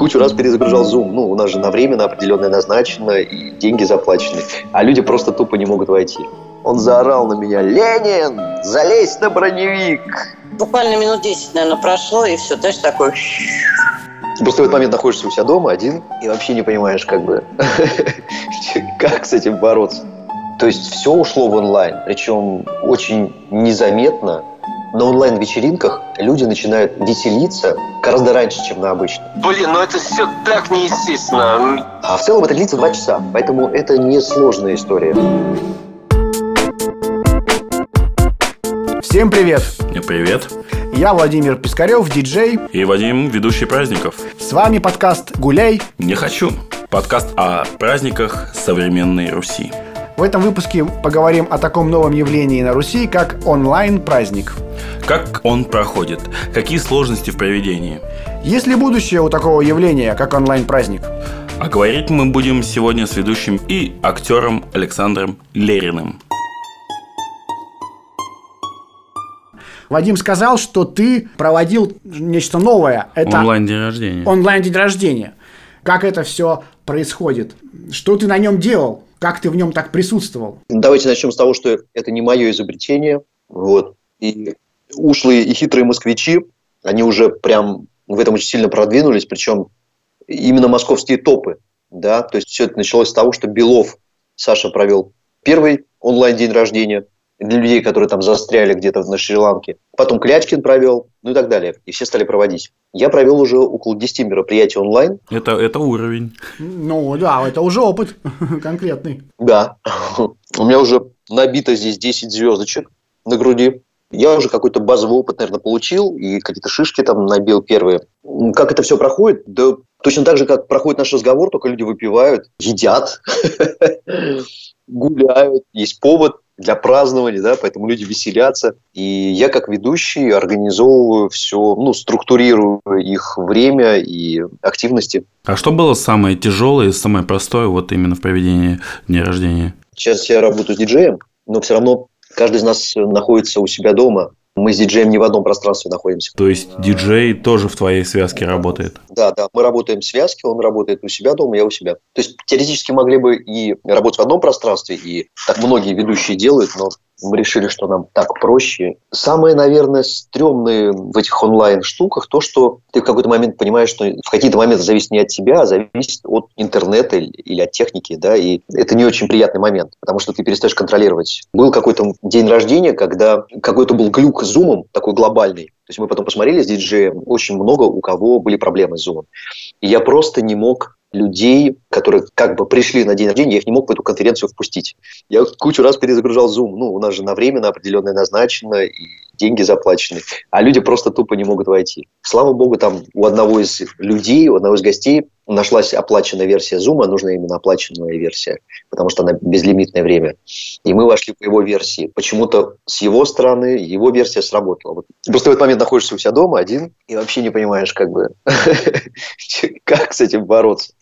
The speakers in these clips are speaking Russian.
кучу раз перезагружал Zoom. Ну, у нас же на время на определенное назначено, и деньги заплачены. А люди просто тупо не могут войти. Он заорал на меня, Ленин, залезь на броневик. Буквально минут 10, наверное, прошло, и все, знаешь, такой... Просто в этот момент находишься у себя дома один и вообще не понимаешь, как бы, как с этим бороться. То есть все ушло в онлайн, причем очень незаметно. На онлайн-вечеринках люди начинают веселиться гораздо раньше, чем на обычном. Блин, ну это все так неестественно. А в целом это длится два часа, поэтому это не сложная история. Всем привет! Привет. Я Владимир Пискарев, диджей. И Вадим, ведущий праздников. С вами подкаст «Гуляй». Не хочу. Подкаст о праздниках современной Руси. В этом выпуске поговорим о таком новом явлении на Руси, как онлайн-праздник. Как он проходит? Какие сложности в проведении? Есть ли будущее у такого явления, как онлайн-праздник? А говорить мы будем сегодня с ведущим и актером Александром Лериным. Вадим сказал, что ты проводил нечто новое. Это онлайн-день рождения. Онлайн-день рождения. Как это все происходит? Что ты на нем делал? Как ты в нем так присутствовал? Давайте начнем с того, что это не мое изобретение. Вот. И ушлые и хитрые москвичи, они уже прям в этом очень сильно продвинулись, причем именно московские топы. Да? То есть все это началось с того, что Белов Саша провел первый онлайн-день рождения – для людей, которые там застряли где-то на Шри-Ланке. Потом Клячкин провел, ну и так далее. И все стали проводить. Я провел уже около 10 мероприятий онлайн. Это, это уровень. Ну да, это уже опыт конкретный. Да. У меня уже набито здесь 10 звездочек на груди. Я уже какой-то базовый опыт, наверное, получил, и какие-то шишки там набил первые. Как это все проходит? Да точно так же, как проходит наш разговор, только люди выпивают, едят, гуляют, есть повод для празднования, да, поэтому люди веселятся. И я как ведущий организовываю все, ну, структурирую их время и активности. А что было самое тяжелое и самое простое вот именно в проведении дня рождения? Сейчас я работаю с диджеем, но все равно каждый из нас находится у себя дома. Мы с диджеем не в одном пространстве находимся. То есть диджей тоже в твоей связке работает? Да, да. Мы работаем в связке, он работает у себя дома, я у себя. То есть теоретически могли бы и работать в одном пространстве, и так многие ведущие делают, но мы решили, что нам так проще. Самое, наверное, стрёмное в этих онлайн-штуках то, что ты в какой-то момент понимаешь, что в какие-то моменты зависит не от тебя, а зависит от интернета или от техники, да, и это не очень приятный момент, потому что ты перестаешь контролировать. Был какой-то день рождения, когда какой-то был глюк с зумом, такой глобальный, то есть мы потом посмотрели с диджеем, очень много у кого были проблемы с зумом. И я просто не мог людей, которые как бы пришли на день рождения, я их не мог в эту конференцию впустить. Я кучу раз перезагружал Zoom. Ну, у нас же на время на определенное назначено, и деньги заплачены. А люди просто тупо не могут войти. Слава богу, там у одного из людей, у одного из гостей нашлась оплаченная версия Zoom, нужна именно оплаченная версия, потому что она безлимитное время. И мы вошли по его версии. Почему-то с его стороны его версия сработала. Вот. Просто в этот момент находишься у себя дома один и вообще не понимаешь, как бы, как с этим бороться.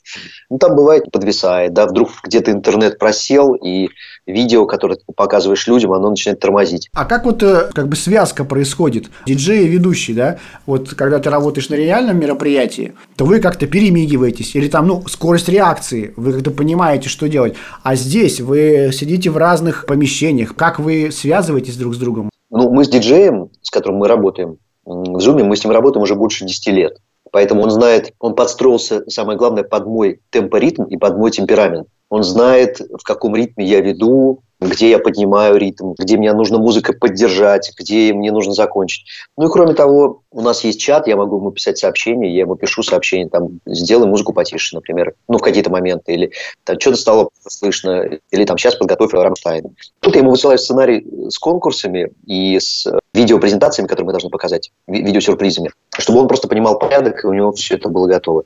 Ну, там бывает подвисает, да, вдруг где-то интернет просел, и видео, которое ты показываешь людям, оно начинает тормозить. А как вот э, как бы связка происходит? Диджей и ведущий, да? Вот когда ты работаешь на реальном мероприятии, то вы как-то перемигиваетесь, или там, ну, скорость реакции, вы как-то понимаете, что делать. А здесь вы сидите в разных помещениях. Как вы связываетесь друг с другом? Ну, мы с диджеем, с которым мы работаем, в Zoom мы с ним работаем уже больше 10 лет. Поэтому он знает, он подстроился, самое главное, под мой темпоритм и под мой темперамент. Он знает, в каком ритме я веду, где я поднимаю ритм, где мне нужно музыкой поддержать, где мне нужно закончить. Ну и кроме того, у нас есть чат, я могу ему писать сообщения, я ему пишу сообщения, там, сделай музыку потише, например, ну, в какие-то моменты, или там, что-то стало слышно, или там, сейчас подготовь Рамштайн. Тут я ему высылаю сценарий с конкурсами и с видеопрезентациями, которые мы должны показать, видеосюрпризами, чтобы он просто понимал порядок, и у него все это было готово.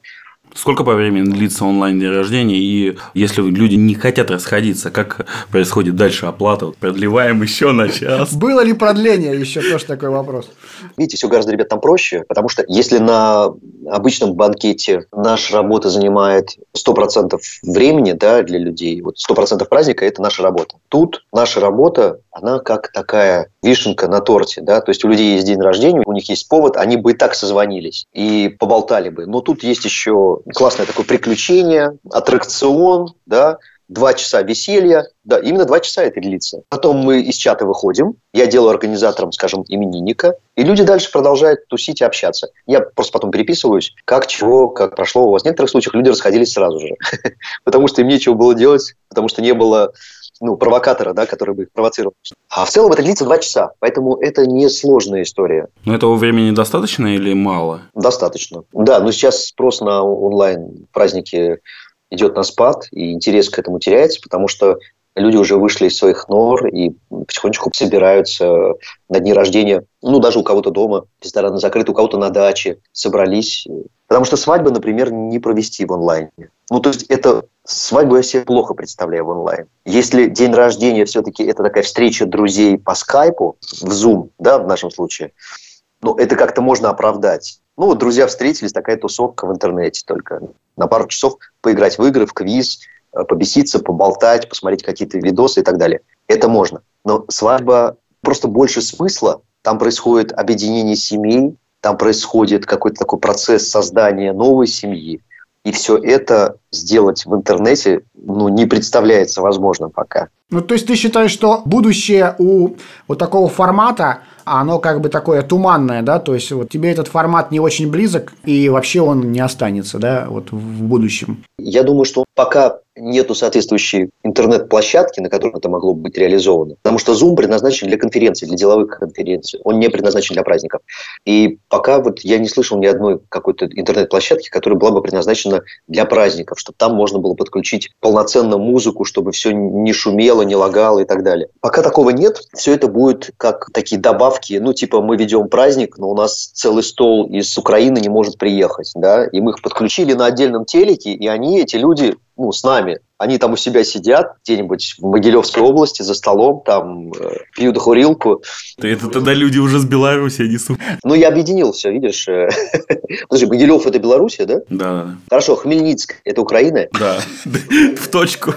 Сколько по времени длится онлайн день рождения? И если люди не хотят расходиться, как происходит дальше оплата? Вот продлеваем еще на час. Было ли продление? Еще тоже такой вопрос. Видите, все гораздо, ребят, там проще, потому что если на обычном банкете наша работа занимает 100% времени да, для людей, вот 100% праздника – это наша работа. Тут наша работа она как такая вишенка на торте, да, то есть у людей есть день рождения, у них есть повод, они бы и так созвонились и поболтали бы. Но тут есть еще классное такое приключение, аттракцион, да, два часа веселья, да, именно два часа это длится. Потом мы из чата выходим, я делаю организатором, скажем, именинника, и люди дальше продолжают тусить и общаться. Я просто потом переписываюсь, как, чего, как прошло у вас. В некоторых случаях люди расходились сразу же, потому что им нечего было делать, потому что не было ну, провокатора, да, который бы их провоцировал. А в целом это длится два часа, поэтому это не сложная история. Но этого времени достаточно или мало? Достаточно. Да, но сейчас спрос на онлайн праздники идет на спад, и интерес к этому теряется, потому что люди уже вышли из своих нор и потихонечку собираются на дни рождения, ну, даже у кого-то дома, рестораны закрыты, у кого-то на даче, собрались. Потому что свадьбы, например, не провести в онлайне. Ну, то есть, это свадьбу я себе плохо представляю в онлайн. Если день рождения все-таки это такая встреча друзей по скайпу, в Zoom, да, в нашем случае, ну, это как-то можно оправдать. Ну, вот друзья встретились, такая тусовка в интернете только. На пару часов поиграть в игры, в квиз, побеситься, поболтать, посмотреть какие-то видосы и так далее. Это можно. Но свадьба просто больше смысла. Там происходит объединение семей, там происходит какой-то такой процесс создания новой семьи. И все это сделать в интернете ну, не представляется возможным пока. Ну, то есть ты считаешь, что будущее у вот такого формата оно как бы такое туманное, да, то есть вот тебе этот формат не очень близок, и вообще он не останется, да, вот в будущем. Я думаю, что пока нету соответствующей интернет-площадки, на которой это могло быть реализовано. Потому что Zoom предназначен для конференций, для деловых конференций. Он не предназначен для праздников. И пока вот я не слышал ни одной какой-то интернет-площадки, которая была бы предназначена для праздников, чтобы там можно было подключить полноценно музыку, чтобы все не шумело, не лагало и так далее. Пока такого нет, все это будет как такие добавки, ну типа мы ведем праздник, но у нас целый стол из Украины не может приехать, да, и мы их подключили на отдельном телеке, и они, эти люди, ну, с нами. Они там у себя сидят где-нибудь в Могилевской области за столом, там э, пьют горилку. Это тогда люди уже с Беларуси несут. Ну, я объединил все, видишь. э. Подожди, Могилев – это Белоруссия, да? Да, да. Хорошо, Хмельницк – это Украина? Да, в точку.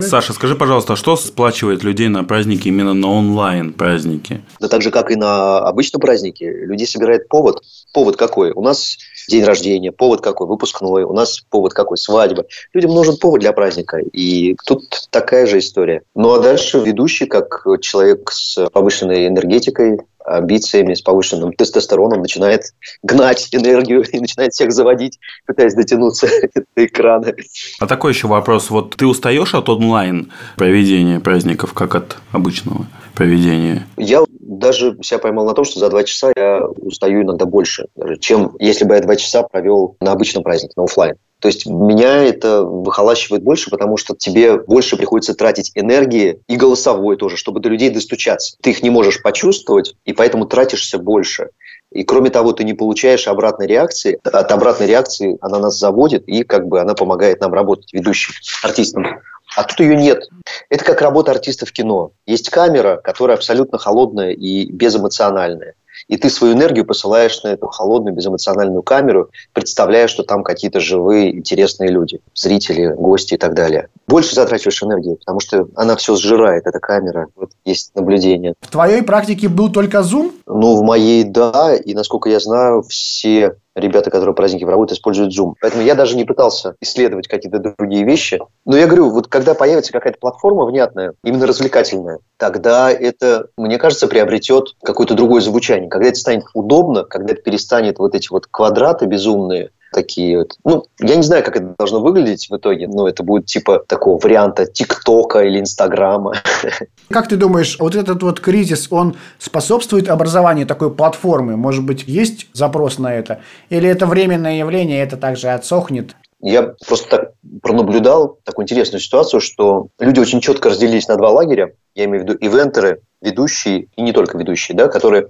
Саша, скажи, пожалуйста, а что сплачивает людей на праздники именно на онлайн праздники? Да так же, как и на обычном празднике, людей собирает повод. Повод какой? У нас день рождения, повод какой? Выпускной. У нас повод какой? Свадьба. Людям нужен повод для праздника. И тут такая же история. Ну, а дальше ведущий, как человек с повышенной энергетикой, амбициями, с повышенным тестостероном начинает гнать энергию и начинает всех заводить, пытаясь дотянуться до экрана. А такой еще вопрос. Вот ты устаешь от онлайн проведения праздников, как от обычного проведения? Я даже себя поймал на том, что за два часа я устаю иногда больше, чем если бы я два часа провел на обычном празднике, на офлайн. То есть меня это выхолащивает больше, потому что тебе больше приходится тратить энергии и голосовой тоже, чтобы до людей достучаться. Ты их не можешь почувствовать, и поэтому тратишься больше. И кроме того, ты не получаешь обратной реакции. От обратной реакции она нас заводит, и как бы она помогает нам работать, ведущим артистам. А тут ее нет. Это как работа артиста в кино. Есть камера, которая абсолютно холодная и безэмоциональная. И ты свою энергию посылаешь на эту холодную, безэмоциональную камеру, представляя, что там какие-то живые, интересные люди, зрители, гости и так далее. Больше затрачиваешь энергии, потому что она все сжирает, эта камера. Вот есть наблюдение. В твоей практике был только Zoom? Ну, в моей, да. И, насколько я знаю, все ребята, которые праздники проводят, используют Zoom. Поэтому я даже не пытался исследовать какие-то другие вещи. Но я говорю, вот когда появится какая-то платформа внятная, именно развлекательная, тогда это, мне кажется, приобретет какое-то другое звучание. Когда это станет удобно, когда это перестанет вот эти вот квадраты безумные, такие вот. Ну, я не знаю, как это должно выглядеть в итоге, но это будет типа такого варианта ТикТока или Инстаграма. Как ты думаешь, вот этот вот кризис, он способствует образованию такой платформы? Может быть, есть запрос на это? Или это временное явление, это также отсохнет? Я просто так пронаблюдал такую интересную ситуацию, что люди очень четко разделились на два лагеря. Я имею в виду ивентеры, ведущие и не только ведущие, да, которые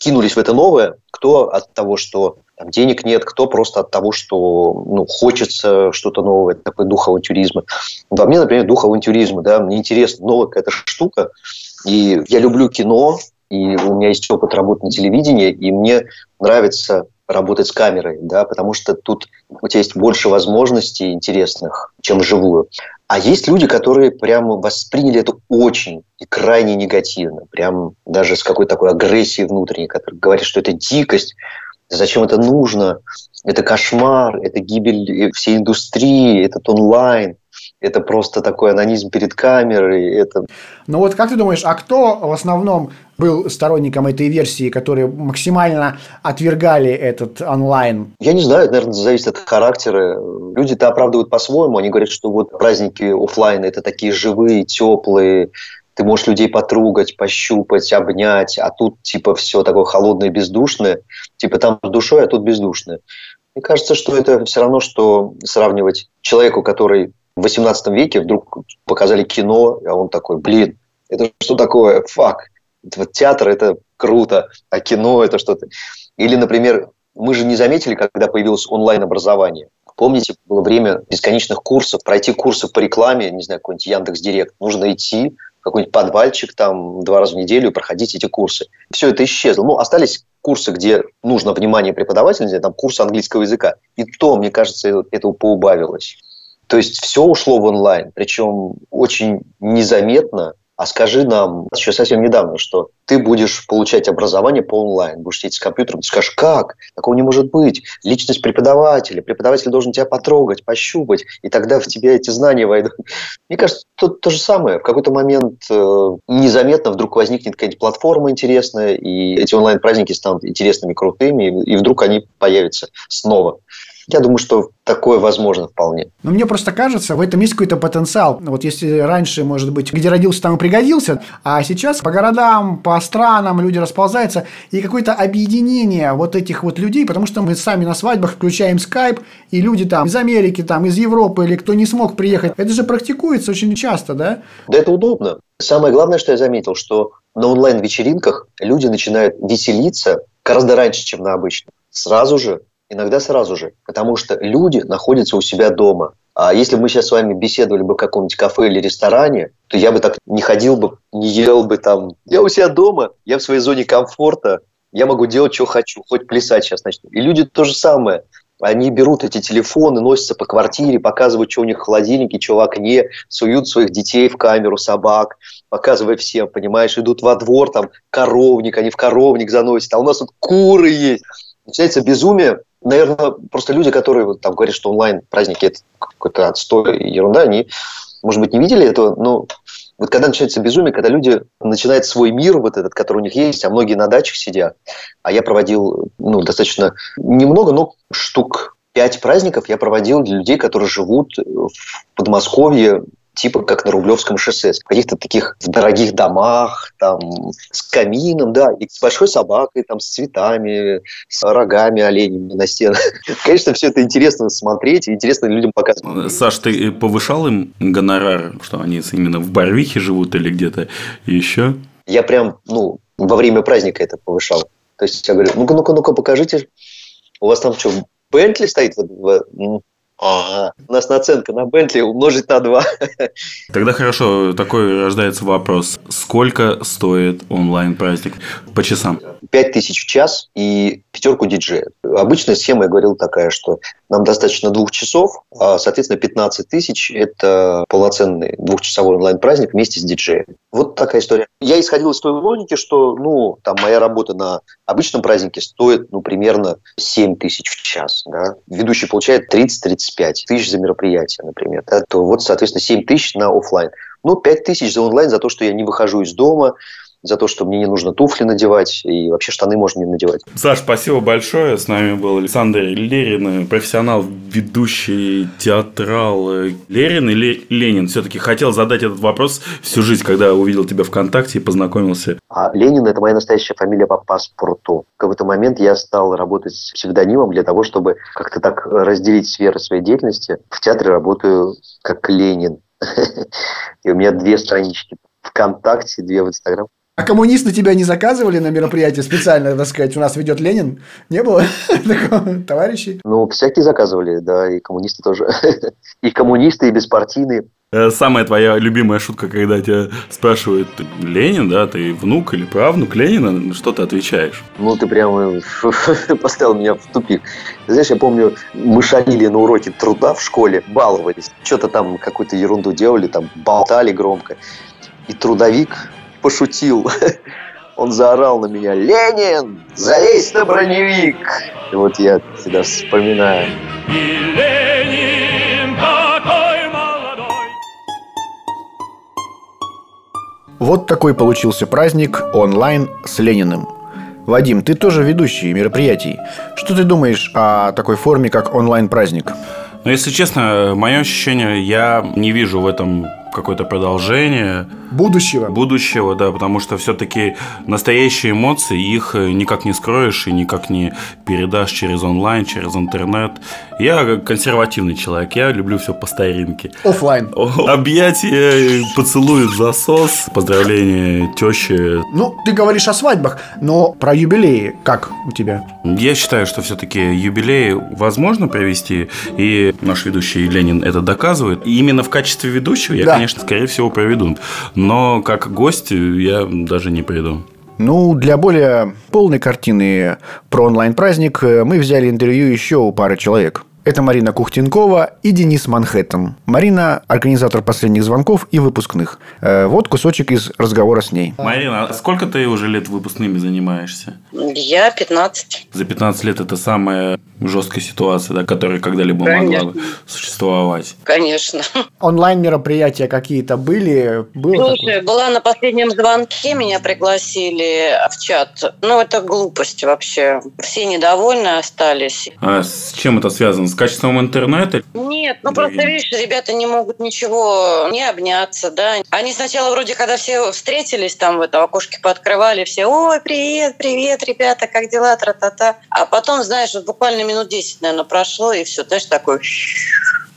кинулись в это новое. Кто от того, что там, денег нет, кто просто от того, что ну, хочется что-то новое, такой дух авантюризма. Во мне, например, дух авантюризма, да, мне интересна новая какая-то штука, и я люблю кино, и у меня есть опыт работы на телевидении, и мне нравится работать с камерой, да, потому что тут у тебя есть больше возможностей интересных, чем вживую. А есть люди, которые прямо восприняли это очень и крайне негативно. Прям даже с какой-то такой агрессией внутренней, которые говорят, что это дикость, зачем это нужно, это кошмар, это гибель всей индустрии, этот онлайн это просто такой анонизм перед камерой. Это... Ну вот как ты думаешь, а кто в основном был сторонником этой версии, которые максимально отвергали этот онлайн? Я не знаю, это, наверное, зависит от характера. Люди это оправдывают по-своему. Они говорят, что вот праздники офлайн это такие живые, теплые, ты можешь людей потрогать, пощупать, обнять, а тут типа все такое холодное, бездушное. Типа там душой, а тут бездушное. Мне кажется, что это все равно, что сравнивать человеку, который в 18 веке вдруг показали кино, а он такой, блин, это что такое? Фак. Вот театр – это круто, а кино – это что-то. Или, например, мы же не заметили, когда появилось онлайн-образование. Помните, было время бесконечных курсов, пройти курсы по рекламе, не знаю, какой-нибудь Яндекс Директ. Нужно идти какой-нибудь подвальчик там два раза в неделю проходить эти курсы. Все это исчезло. Ну, остались курсы, где нужно внимание преподавателя, там курсы английского языка. И то, мне кажется, этого поубавилось. То есть все ушло в онлайн, причем очень незаметно. А скажи нам, еще совсем недавно, что ты будешь получать образование по онлайн, будешь сидеть с компьютером, ты скажешь, как? Такого не может быть. Личность преподавателя, преподаватель должен тебя потрогать, пощупать, и тогда в тебя эти знания войдут. Мне кажется, тут то же самое. В какой-то момент э, незаметно вдруг возникнет какая-нибудь платформа интересная, и эти онлайн-праздники станут интересными, крутыми, и вдруг они появятся снова. Я думаю, что такое возможно вполне. Но мне просто кажется, в этом есть какой-то потенциал. Вот если раньше, может быть, где родился, там и пригодился, а сейчас по городам, по странам люди расползаются, и какое-то объединение вот этих вот людей, потому что мы сами на свадьбах включаем скайп, и люди там из Америки, там из Европы, или кто не смог приехать, это же практикуется очень часто, да? Да это удобно. Самое главное, что я заметил, что на онлайн-вечеринках люди начинают веселиться гораздо раньше, чем на обычных. Сразу же Иногда сразу же, потому что люди находятся у себя дома. А если бы мы сейчас с вами беседовали бы в каком-нибудь кафе или ресторане, то я бы так не ходил бы, не ел бы там. Я у себя дома, я в своей зоне комфорта, я могу делать, что хочу, хоть плясать сейчас начну. И люди то же самое. Они берут эти телефоны, носятся по квартире, показывают, что у них в холодильнике, что в окне, суют своих детей в камеру, собак, показывая всем, понимаешь, идут во двор, там, коровник, они в коровник заносят, а у нас тут куры есть. Начинается безумие, наверное, просто люди, которые вот, там говорят, что онлайн праздники это какой-то отстой и ерунда, они, может быть, не видели этого, но вот когда начинается безумие, когда люди начинают свой мир, вот этот, который у них есть, а многие на дачах сидят, а я проводил ну, достаточно немного, но штук пять праздников я проводил для людей, которые живут в Подмосковье, типа как на Рублевском шоссе, в каких-то таких дорогих домах, там, с камином, да, и с большой собакой, там, с цветами, с рогами оленями на стенах. Конечно, все это интересно смотреть, интересно людям показывать. Саш, ты повышал им гонорар, что они именно в Барвихе живут или где-то еще? Я прям, ну, во время праздника это повышал. То есть я говорю, ну-ка, ну-ка, ну-ка, покажите, у вас там что, Бентли стоит? Ага. У нас наценка на Бентли умножить на 2. Тогда хорошо, такой рождается вопрос. Сколько стоит онлайн-праздник по часам? 5 тысяч в час и пятерку диджея. Обычная схема, я говорил, такая, что нам достаточно двух часов, а, соответственно, 15 тысяч – это полноценный двухчасовой онлайн-праздник вместе с диджеем. Вот такая история. Я исходил из той логики, что, ну, там, моя работа на обычном празднике стоит, ну, примерно 7 тысяч в час, да. Ведущий получает 30-35 тысяч за мероприятие, например, да, то вот, соответственно, 7 тысяч на офлайн. Ну, 5 тысяч за онлайн за то, что я не выхожу из дома, за то, что мне не нужно туфли надевать, и вообще штаны можно не надевать. Саш, спасибо большое. С нами был Александр Лерин, профессионал, ведущий театрал. Лерин или Ленин? Все-таки хотел задать этот вопрос всю жизнь, когда увидел тебя ВКонтакте и познакомился. А Ленин – это моя настоящая фамилия по паспорту. В какой-то момент я стал работать с псевдонимом для того, чтобы как-то так разделить сферы своей деятельности. В театре работаю как Ленин. И у меня две странички ВКонтакте, две в Инстаграм. А коммунисты тебя не заказывали на мероприятие специально, так сказать, у нас ведет Ленин? Не было такого, товарищей? Ну, всякие заказывали, да, и коммунисты тоже. И коммунисты, и беспартийные. Э, Самая твоя любимая шутка, когда тебя спрашивают, «Ты Ленин, да, ты внук или правнук Ленина, что ты отвечаешь? Ну, ты прямо поставил меня в тупик. Знаешь, я помню, мы шалили на уроке труда в школе, баловались. Что-то там какую-то ерунду делали, там болтали громко. И трудовик пошутил. Он заорал на меня «Ленин, залезь на броневик!» И вот я всегда вспоминаю. Вот такой получился праздник онлайн с Лениным. Вадим, ты тоже ведущий мероприятий. Что ты думаешь о такой форме, как онлайн-праздник? Но, если честно, мое ощущение, я не вижу в этом какое-то продолжение Будущего. будущего, да, потому что все-таки настоящие эмоции, их никак не скроешь и никак не передашь через онлайн, через интернет. Я консервативный человек, я люблю все по старинке. Оффлайн. О, Объятия, поцелуй взасос, поздравления тещи. Ну, ты говоришь о свадьбах, но про юбилеи как у тебя? Я считаю, что все-таки юбилей возможно провести, и наш ведущий Ленин это доказывает. И именно в качестве ведущего я, Да. Конечно, скорее всего, проведу. Но как гость я даже не приду. Ну, для более полной картины про онлайн-праздник э, мы взяли интервью еще у пары человек. Это Марина Кухтенкова и Денис Манхэттен. Марина – организатор последних звонков и выпускных. Э, Вот кусочек из разговора с ней. Марина, а сколько ты уже лет выпускными занимаешься? Я 15. За 15 лет это самая жесткая ситуация, да, которая когда-либо могла Конечно. существовать. Конечно. Онлайн-мероприятия какие-то были? Было Слушай, была на последнем звонке, меня пригласили в чат. Ну, это глупость вообще. Все недовольны остались. А с чем это связано? Качеством интернета? Нет, ну Да, просто, я- видишь, ребята не могут ничего не обняться, да. Они сначала вроде, когда все встретились, там в этом окошке пооткрывали, все, ой, привет, привет, ребята, как дела, тра-та-та. А потом, знаешь, вот буквально минут 10, наверное, прошло, и все, знаешь, такой...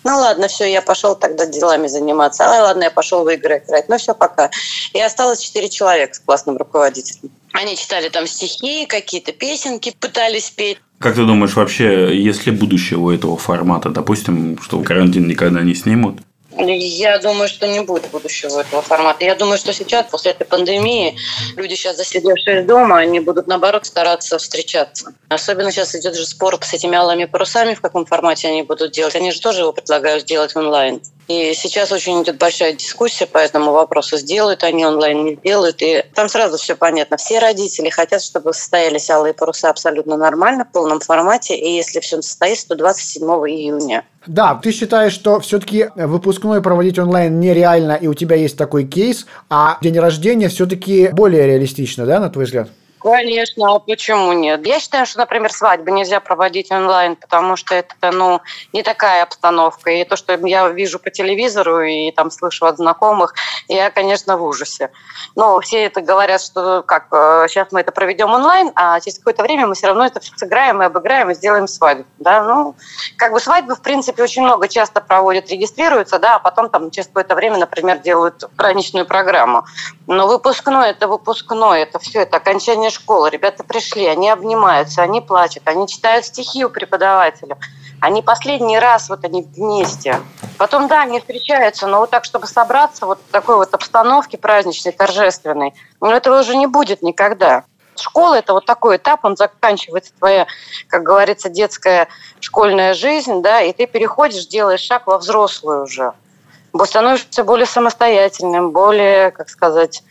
Ну ладно, все, я пошел тогда делами заниматься. А ладно, я пошел в игры играть. Ну все, пока. И осталось четыре человека с классным руководителем. Они читали там стихи, какие-то песенки пытались петь. Как ты думаешь, вообще, есть ли будущее у этого формата? Допустим, что карантин никогда не снимут? Я думаю, что не будет будущего этого формата. Я думаю, что сейчас, после этой пандемии, люди сейчас засидевшие дома, они будут, наоборот, стараться встречаться. Особенно сейчас идет же спор с этими алыми парусами, в каком формате они будут делать. Они же тоже его предлагают сделать онлайн. И сейчас очень идет большая дискуссия по этому вопросу. Сделают они онлайн, не сделают. И там сразу все понятно. Все родители хотят, чтобы состоялись алые паруса абсолютно нормально, в полном формате. И если все состоится, то 27 июня. Да, ты считаешь, что все-таки выпускной проводить онлайн нереально, и у тебя есть такой кейс, а день рождения все-таки более реалистично, да, на твой взгляд? Конечно, а почему нет? Я считаю, что, например, свадьбы нельзя проводить онлайн, потому что это, ну, не такая обстановка. И то, что я вижу по телевизору и там слышу от знакомых, я, конечно, в ужасе. Но все это говорят, что как сейчас мы это проведем онлайн, а через какое-то время мы все равно это все сыграем и обыграем и сделаем свадьбу. Да? Ну, как бы свадьбы, в принципе, очень много часто проводят, регистрируются, да, а потом там через какое-то время, например, делают праздничную программу. Но выпускной – это выпускной, это все, это окончание школы. Ребята пришли, они обнимаются, они плачут, они читают стихи у преподавателя. Они последний раз вот они вместе. Потом, да, они встречаются, но вот так, чтобы собраться вот в такой вот обстановке праздничной, торжественной, ну, этого уже не будет никогда. Школа – это вот такой этап, он заканчивается твоя, как говорится, детская школьная жизнь, да, и ты переходишь, делаешь шаг во взрослую уже. Становишься более самостоятельным, более, как сказать,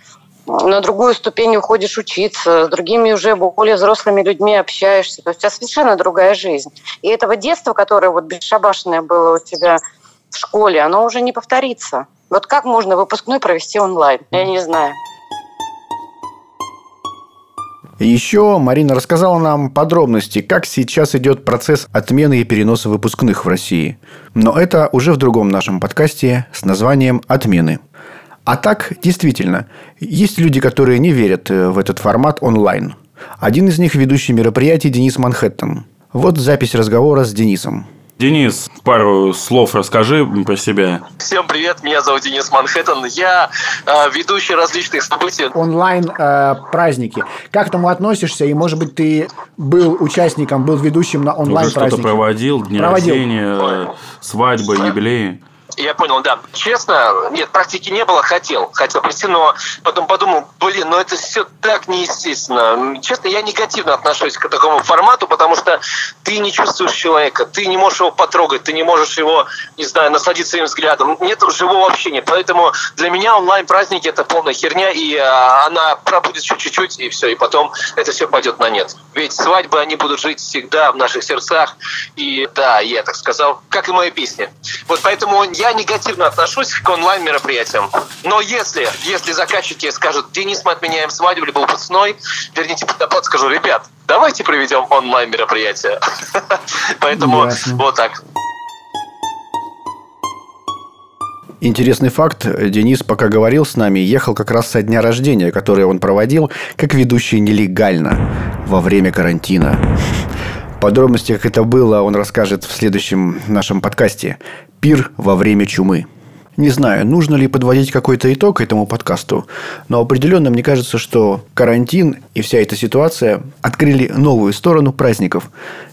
на другую ступень уходишь учиться, с другими уже более взрослыми людьми общаешься. То есть у тебя совершенно другая жизнь. И этого детства, которое вот бесшабашное было у тебя в школе, оно уже не повторится. Вот как можно выпускной провести онлайн? Я не знаю. Еще Марина рассказала нам подробности, как сейчас идет процесс отмены и переноса выпускных в России. Но это уже в другом нашем подкасте с названием «Отмены». А так, действительно, есть люди, которые не верят э, в этот формат онлайн. Один из них – ведущий мероприятий Денис Манхэттен. Вот запись разговора с Денисом. Денис, пару слов расскажи про себя. Всем привет, меня зовут Денис Манхэттен. Я э, ведущий различных событий. Онлайн э, праздники. Как к этому относишься? И, может быть, ты был участником, был ведущим на онлайн Уже что-то празднике? проводил, дни Проводил. рождения, э, свадьбы, юбилеи. Я понял, да. Честно, нет, практики не было, хотел. Хотел прийти, но потом подумал, блин, ну это все так неестественно. Честно, я негативно отношусь к такому формату, потому что ты не чувствуешь человека, ты не можешь его потрогать, ты не можешь его, не знаю, насладиться своим взглядом. Нет живого общения. Поэтому для меня онлайн-праздники это полная херня, и а, она пробудет чуть-чуть, и все, и потом это все пойдет на нет. Ведь свадьбы, они будут жить всегда в наших сердцах. И да, я так сказал, как и мои песни. Вот поэтому я негативно отношусь к онлайн-мероприятиям. Но если, если заказчики скажут, Денис, мы отменяем свадьбу, либо выпускной, верните предоплату, скажу, ребят, давайте проведем онлайн-мероприятие. Поэтому вот так. Интересный факт. Денис, пока говорил с нами, ехал как раз со дня рождения, который он проводил как ведущий нелегально во время карантина. Подробности, как это было, он расскажет в следующем нашем подкасте. «Пир во время чумы». Не знаю, нужно ли подводить какой-то итог этому подкасту, но определенно мне кажется, что карантин и вся эта ситуация открыли новую сторону праздников.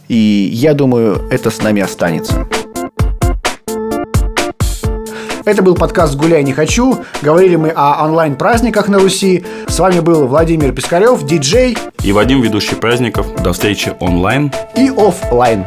И я думаю, это с нами останется. Это был подкаст «Гуляй не хочу». Говорили мы о онлайн-праздниках на Руси. С вами был Владимир Пискарев, диджей И Вадим, ведущий праздников. До встречи онлайн. и оффлайн.